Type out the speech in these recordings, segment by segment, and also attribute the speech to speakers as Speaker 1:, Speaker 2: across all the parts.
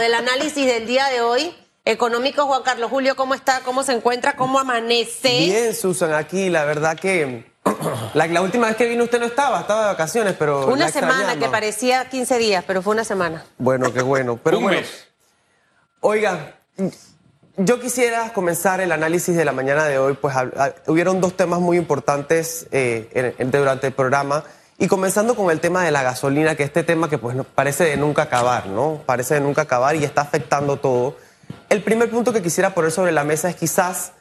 Speaker 1: del análisis del día de hoy. Económico, Juan Carlos Julio, ¿cómo está? ¿Cómo se encuentra? ¿Cómo amanece?
Speaker 2: Bien, Susan, aquí la verdad que la, última vez que vino usted no estaba, estaba de vacaciones, pero...
Speaker 1: Una semana, que parecía 15 días, pero fue una semana.
Speaker 2: Bueno, qué bueno. Pero
Speaker 3: Un
Speaker 2: bueno,
Speaker 3: mes.
Speaker 2: Oiga, yo quisiera comenzar el análisis de la mañana de hoy, pues ah, hubieron dos temas muy importantes eh, en- en- durante el programa, y comenzando con el tema de la gasolina, que este tema que pues parece de nunca acabar, ¿no? Parece de nunca acabar y está afectando todo. El primer punto que quisiera poner sobre la mesa es quizás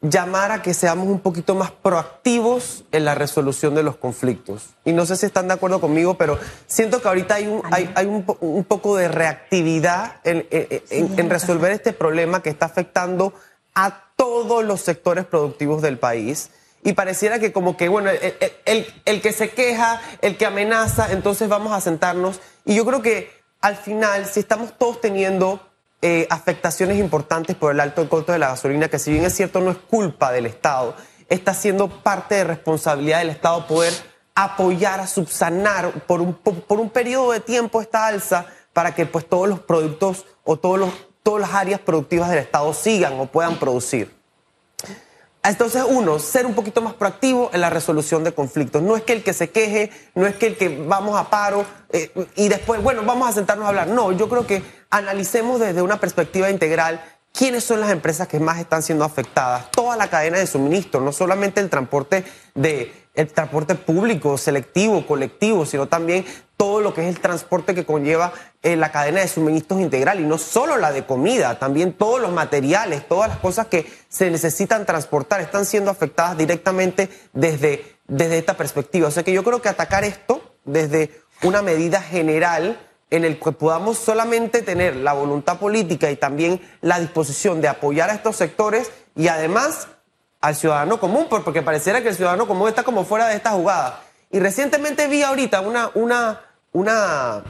Speaker 2: llamar a que seamos un poquito más proactivos en la resolución de los conflictos. Y no sé si están de acuerdo conmigo, pero siento que ahorita hay un, hay, hay un, un poco de reactividad en, en- en- en resolver este problema que está afectando a todos los sectores productivos del país. Y pareciera que como que, bueno, el, el- el- el que se queja, el que amenaza, entonces vamos a sentarnos. Y yo creo que al final, si estamos todos teniendo eh, afectaciones importantes por el alto costo de la gasolina, que si bien es cierto no es culpa del Estado, está siendo parte de responsabilidad del Estado poder apoyar, a subsanar por un, po- por un periodo de tiempo esta alza para que pues todos los productos o todos los, todas las áreas productivas del Estado sigan o puedan producir. Entonces, uno, ser un poquito más proactivo en la resolución de conflictos. No es que el que se queje, no es que el que vamos a paro eh, y después, bueno, vamos a sentarnos a hablar. No, yo creo que analicemos desde una perspectiva integral quiénes son las empresas que más están siendo afectadas, toda la cadena de suministro, no solamente el transporte de el transporte público, selectivo, colectivo, sino también todo lo que es el transporte que conlleva eh, la cadena de suministros integral y no solo la de comida, también todos los materiales, todas las cosas que se necesitan transportar están siendo afectadas directamente desde, desde esta perspectiva. O sea que yo creo que atacar esto desde una medida general en el que podamos solamente tener la voluntad política y también la disposición de apoyar a estos sectores y además al ciudadano común, por- porque pareciera que el ciudadano común está como fuera de esta jugada. Y recientemente vi ahorita una, una, una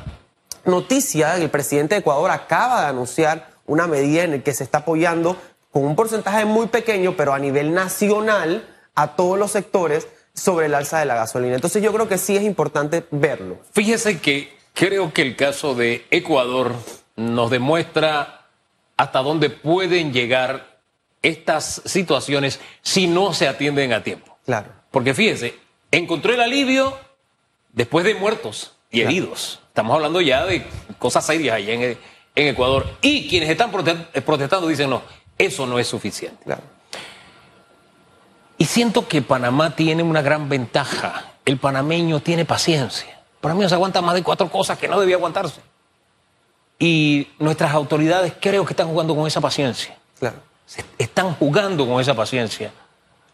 Speaker 2: noticia, el presidente de Ecuador acaba de anunciar una medida en la que se está apoyando con un porcentaje muy pequeño, pero a nivel nacional, a todos los sectores sobre el alza de la gasolina. Entonces yo creo que sí es importante verlo.
Speaker 3: Fíjese que creo que el caso de Ecuador nos demuestra hasta dónde pueden llegar estas situaciones si no se atienden a tiempo.
Speaker 2: Claro.
Speaker 3: Porque fíjese, encontró el alivio después de muertos y
Speaker 2: Claro.
Speaker 3: heridos. Estamos hablando ya de cosas serias allá en, en Ecuador. Y quienes están prote- protestando dicen, no, eso no es suficiente.
Speaker 2: Claro.
Speaker 3: Y siento que Panamá tiene una gran ventaja. El panameño tiene paciencia. El panameño se aguanta más de cuatro cosas que no debía aguantarse. Y nuestras autoridades creo que están jugando con esa paciencia.
Speaker 2: Claro.
Speaker 3: Se- están jugando con esa paciencia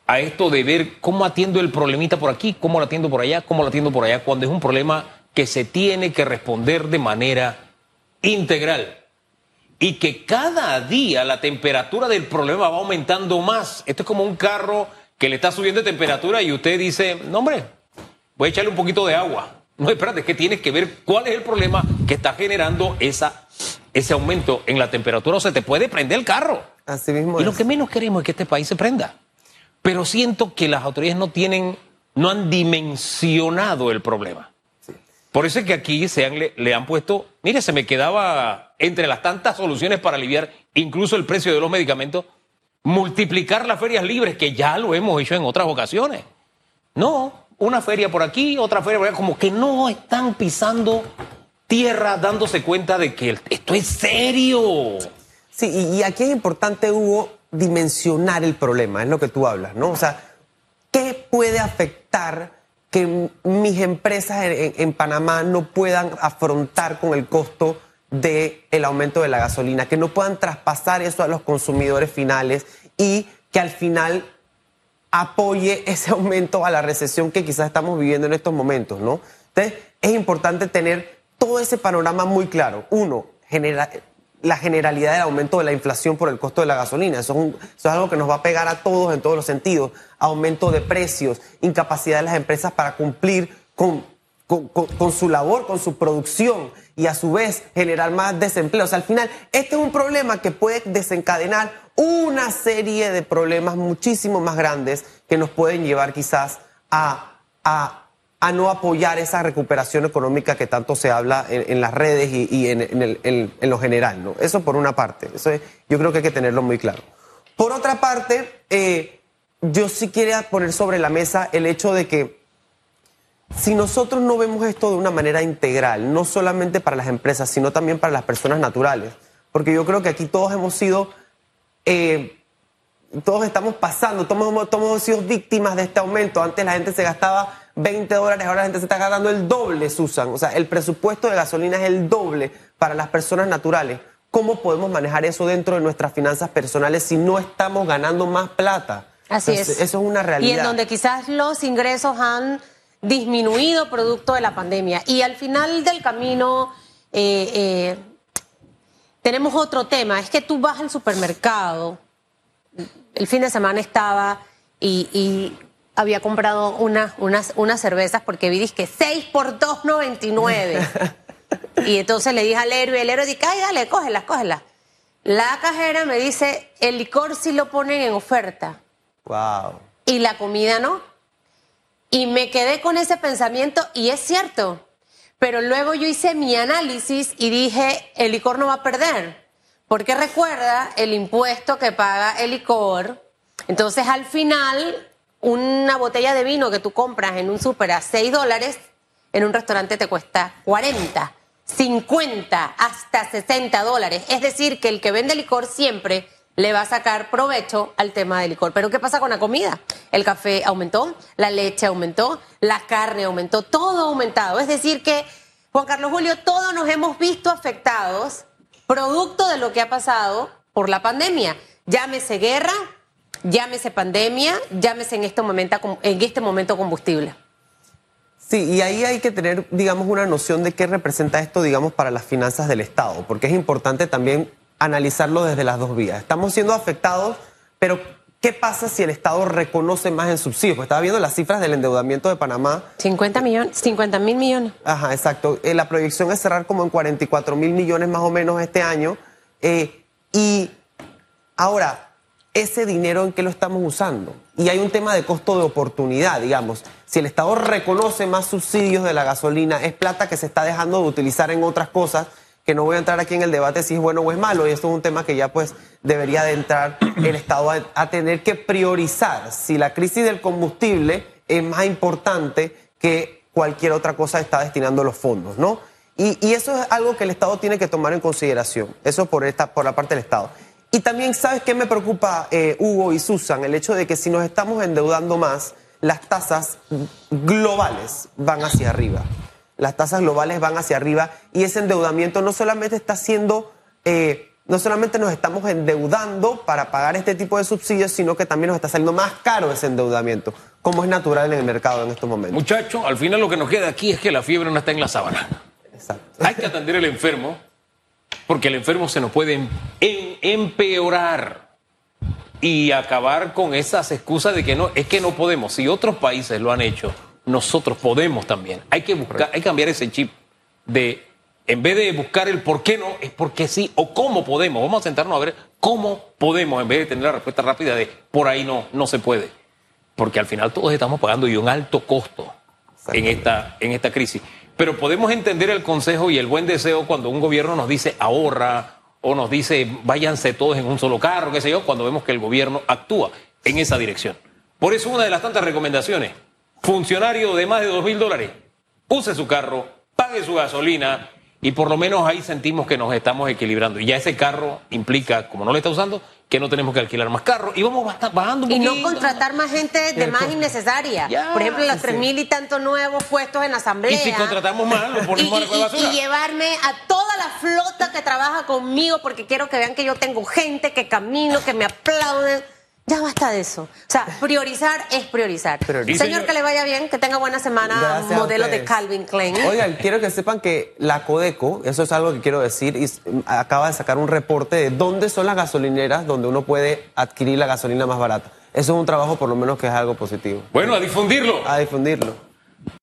Speaker 3: a esto de ver cómo atiendo el problemita por aquí, cómo lo atiendo por allá, cómo lo atiendo por allá, cuando es un problema que se tiene que responder de manera integral. Y que cada día la temperatura del problema va aumentando más. Esto es como un carro que le está subiendo de temperatura y usted dice, no hombre, voy a echarle un poquito de agua. No, espérate, es que tienes que ver cuál es el problema que está generando esa, ese aumento en la temperatura o se te puede prender el carro.
Speaker 2: Así mismo
Speaker 3: Y lo que menos queremos es que este país se prenda. Pero siento que las autoridades no tienen, no han dimensionado el problema. Por eso es que aquí se han- le, han puesto, mire, se me quedaba entre las tantas soluciones para aliviar incluso el precio de los medicamentos, multiplicar las ferias libres, que ya lo hemos hecho en otras ocasiones. No, una feria por aquí, otra feria por allá, como que no están pisando tierra dándose cuenta de que esto es serio.
Speaker 2: Sí, y, y aquí es importante, Hugo, dimensionar el problema, es lo que tú hablas, ¿no? O sea, ¿qué puede afectar que mis empresas en, Panamá no puedan afrontar con el costo del aumento de la gasolina, que no puedan traspasar eso a los consumidores finales y que al final apoye ese aumento a la recesión que quizás estamos viviendo en estos momentos, ¿no? Entonces, es importante tener todo ese panorama muy claro. Uno, genera- la generalidad del aumento de la inflación por el costo de la gasolina. Eso es, algo que nos va a pegar a todos en todos los sentidos. Aumento de precios, incapacidad de las empresas para cumplir con, con- su labor, con su producción y a su vez generar más desempleo. O sea, al final, este es un problema que puede desencadenar una serie de problemas muchísimo más grandes que nos pueden llevar quizás a- a no apoyar esa recuperación económica que tanto se habla en, las redes y, en, lo general. ¿no? Eso por una parte. Yo creo que hay que tenerlo muy claro. Por otra parte, eh, yo sí quería poner sobre la mesa el hecho de que si nosotros no vemos esto de una manera integral, no solamente para las empresas, sino también para las personas naturales, porque yo creo que aquí todos hemos sido, eh, todos estamos pasando, todos hemos sido víctimas de este aumento. Antes la gente se gastaba 20 dólares, ahora la gente se está gastando el doble, Susan. O sea, el presupuesto de gasolina es el doble para las personas naturales. ¿Cómo podemos manejar eso dentro de nuestras finanzas personales si no estamos ganando más plata?
Speaker 1: Así es.
Speaker 2: Eso es una realidad.
Speaker 1: Y en donde quizás los ingresos han disminuido producto de la pandemia. Y al final del camino eh, eh, tenemos otro tema. Es que tú vas al supermercado, el fin de semana estaba y, y había comprado una- unas, unas cervezas porque vi que 6 por 2.99. y entonces le dije al héroe, el héroe dice, ay, dale, cógelas, cógelas. La cajera me dice, el licor sí lo ponen en oferta
Speaker 2: Wow.
Speaker 1: y la comida no. Y me quedé con ese pensamiento y es cierto. Pero luego yo hice mi análisis y dije, el licor no va a perder. Porque recuerda el impuesto que paga el licor. Entonces al final, una botella de vino que tú compras en un súper a 6 dólares, en un restaurante te cuesta 40, 50, hasta 60 dólares. Es decir, que el que vende licor siempre le va a sacar provecho al tema del licor. Pero ¿qué pasa con la comida? El café aumentó, la leche aumentó, la carne aumentó, todo aumentado. Es decir que, Juan Carlos Julio, todos nos hemos visto afectados producto de lo que ha pasado por la pandemia. Llámese guerra, llámese pandemia, llámese en este momento, en este momento combustible.
Speaker 2: Sí, y ahí hay que tener, digamos, una noción de qué representa esto, digamos, para las finanzas del Estado, porque es importante también analizarlo desde las dos vías. Estamos siendo afectados, pero ¿qué pasa si el Estado reconoce más en subsidios? Pues estaba viendo las cifras del endeudamiento de Panamá.
Speaker 1: 50 millones, 50 mil millones.
Speaker 2: Ajá, exacto. Eh, la proyección es cerrar como en 44 mil millones más o menos este año. Eh, y ahora, ese dinero en qué lo estamos usando. Y hay un tema de costo de oportunidad, digamos. Si el Estado reconoce más subsidios de la gasolina, es plata que se está dejando de utilizar en otras cosas, que no voy a entrar aquí en el debate si es bueno o es malo, y esto es un tema que ya pues debería de entrar el Estado a, a tener que priorizar si la crisis del combustible es más importante que cualquier otra cosa está destinando los fondos, ¿no? Y, y eso es algo que el Estado tiene que tomar en consideración, eso por, esta, por la parte del Estado. Y también, ¿sabes qué me preocupa, eh, Hugo y Susan? El hecho de que si nos estamos endeudando más, las tasas globales van hacia arriba. Las tasas globales van hacia arriba y ese endeudamiento no solamente está siendo, eh, no solamente nos estamos endeudando para pagar este tipo de subsidios, sino que también nos está saliendo más caro ese endeudamiento, como es natural en el mercado en estos momentos.
Speaker 3: Muchachos, al final lo que nos queda aquí es que la fiebre no está en la sábana.
Speaker 2: Exacto.
Speaker 3: Hay que atender al enfermo, porque el enfermo se nos puede em- em- empeorar y acabar con esas excusas de que no, es que no podemos. Si otros países lo han hecho, nosotros podemos también. Hay que buscar, hay que cambiar ese chip de, en vez de buscar el por qué no, es porque sí o cómo podemos. Vamos a sentarnos a ver cómo podemos, en vez de tener la respuesta rápida de por ahí no, no se puede. Porque al final todos estamos pagando y un alto costo en esta, en esta crisis. Pero podemos entender el consejo y el buen deseo cuando un gobierno nos dice ahorra o nos dice váyanse todos en un solo carro, qué sé yo, cuando vemos que el gobierno actúa en esa dirección. Por eso una de las tantas recomendaciones, funcionario de más de dos mil dólares, use su carro, pague su gasolina y por lo menos ahí sentimos que nos estamos equilibrando. Y ya ese carro implica, como no lo está usando, que no tenemos que alquilar más carros y vamos bajando un
Speaker 1: Y no
Speaker 3: poquito.
Speaker 1: contratar más gente de más innecesaria.
Speaker 3: Ya,
Speaker 1: Por ejemplo, los
Speaker 2: sí.
Speaker 1: tres mil y tantos nuevos puestos en la asamblea.
Speaker 3: Y si contratamos más, lo ponemos
Speaker 1: y,
Speaker 3: a
Speaker 1: y-
Speaker 3: basura.
Speaker 1: y llevarme a toda la flota que trabaja conmigo porque quiero que vean que yo tengo gente, que camino, que me aplauden. Ya basta de eso. O sea, priorizar es priorizar. Señor, que le vaya bien, que tenga buena semana,
Speaker 2: Gracias
Speaker 1: modelo de. Calvin Klein.
Speaker 2: Oigan, quiero que sepan que la Codeco, eso es algo que quiero decir, y acaba de sacar un reporte de dónde son las gasolineras donde uno puede adquirir la gasolina más barata. Eso es un trabajo por lo menos que es algo positivo.
Speaker 3: Bueno, a difundirlo.
Speaker 2: A difundirlo.